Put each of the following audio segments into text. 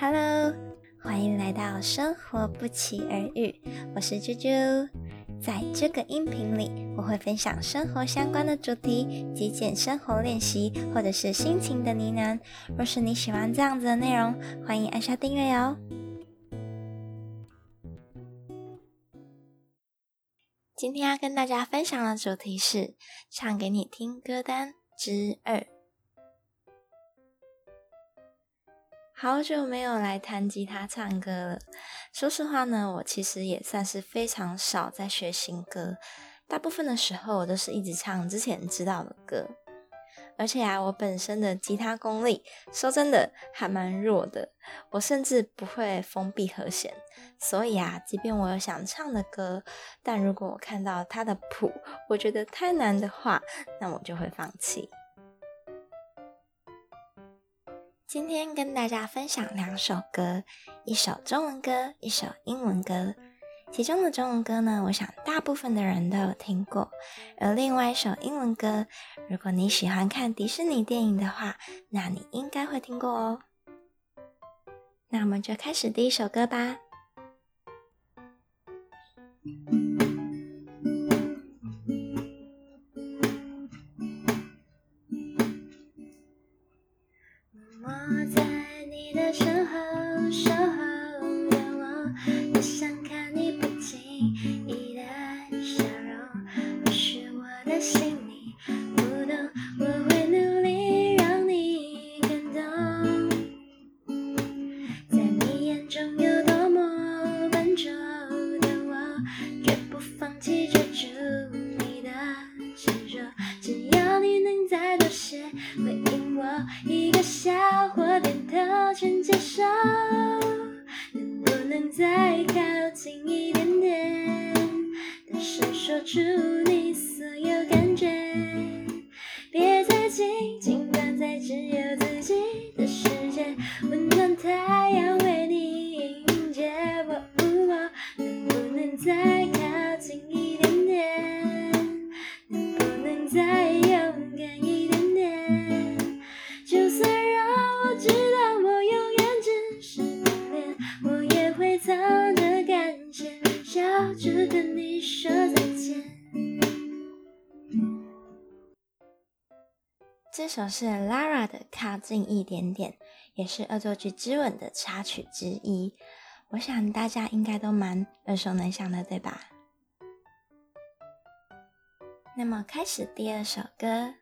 Hello，欢迎来到生活不期而遇，我是啾啾。在这个音频里，我会分享生活相关的主题、极简生活练习，或者是心情的呢喃。若是你喜欢这样子的内容，欢迎按下订阅哦。今天要跟大家分享的主题是唱给你听歌单之二。好久没有来弹吉他唱歌了。说实话呢，我其实也算是非常少在学新歌，大部分的时候我都是一直唱之前知道的歌。而且啊，我本身的吉他功力，说真的还蛮弱的，我甚至不会封闭和弦。所以啊，即便我有想唱的歌，但如果我看到它的谱，我觉得太难的话，那我就会放弃。今天跟大家分享两首歌，一首中文歌，一首英文歌。其中的中文歌呢，我想大部分的人都有听过。而另外一首英文歌，如果你喜欢看迪士尼电影的话，那你应该会听过哦。那我们就开始第一首歌吧。我一个笑或点头全接受能不能再靠近一点点？大声说出你所有感藏的感谢，笑着跟你说再见这首是 Lara 的《靠近一点点》，也是《恶作剧之吻》的插曲之一。我想大家应该都蛮耳熟能详的，对吧？那么开始第二首歌。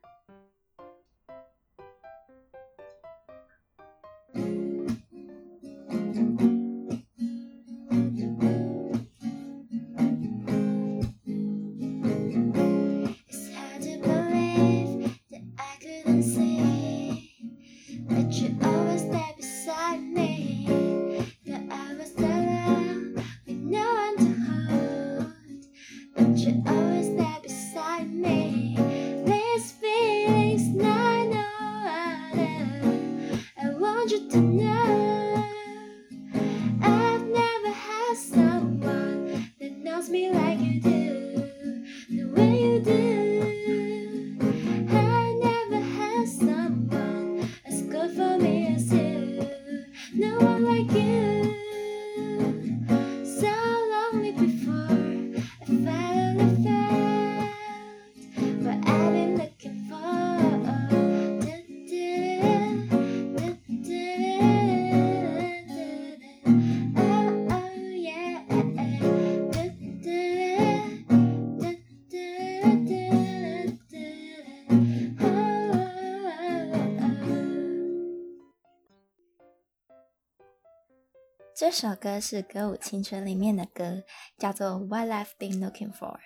这首歌是《歌舞青春》里面的歌，叫做《What I've Been Looking For》。《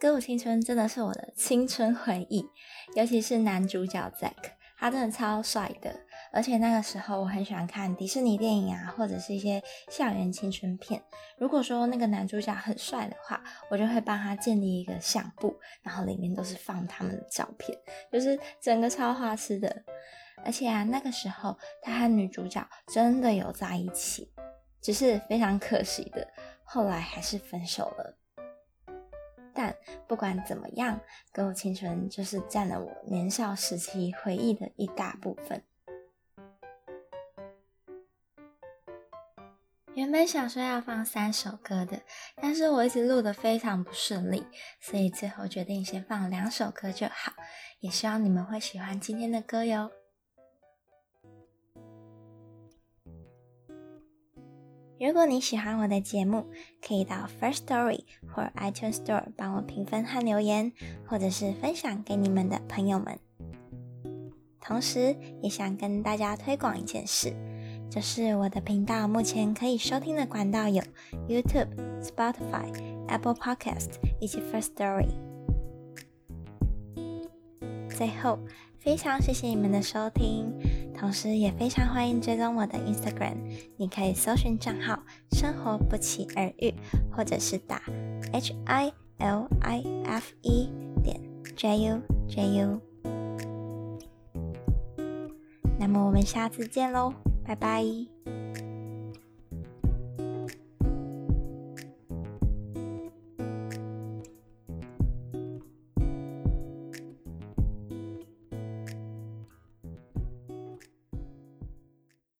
歌舞青春》真的是我的青春回忆，尤其是男主角 Zack，他真的超帅的。而且那个时候我很喜欢看迪士尼电影啊，或者是一些校园青春片。如果说那个男主角很帅的话，我就会帮他建立一个相簿，然后里面都是放他们的照片，就是整个超花痴的。而且啊，那个时候他和女主角真的有在一起，只是非常可惜的，后来还是分手了。但不管怎么样，《歌舞青春》就是占了我年少时期回忆的一大部分。原本想说要放三首歌的，但是我一直录的非常不顺利，所以最后决定先放两首歌就好。也希望你们会喜欢今天的歌哟。如果你喜欢我的节目，可以到 First Story 或 iTunes Store 帮我评分和留言，或者是分享给你们的朋友们。同时，也想跟大家推广一件事。就是我的频道目前可以收听的管道有 YouTube、Spotify、Apple Podcast 以及 First Story。最后，非常谢谢你们的收听，同时也非常欢迎追踪我的 Instagram，你可以搜寻账号“生活不期而遇”，或者是打 H I L I F E 点 J U J U。那么我们下次见喽！拜拜。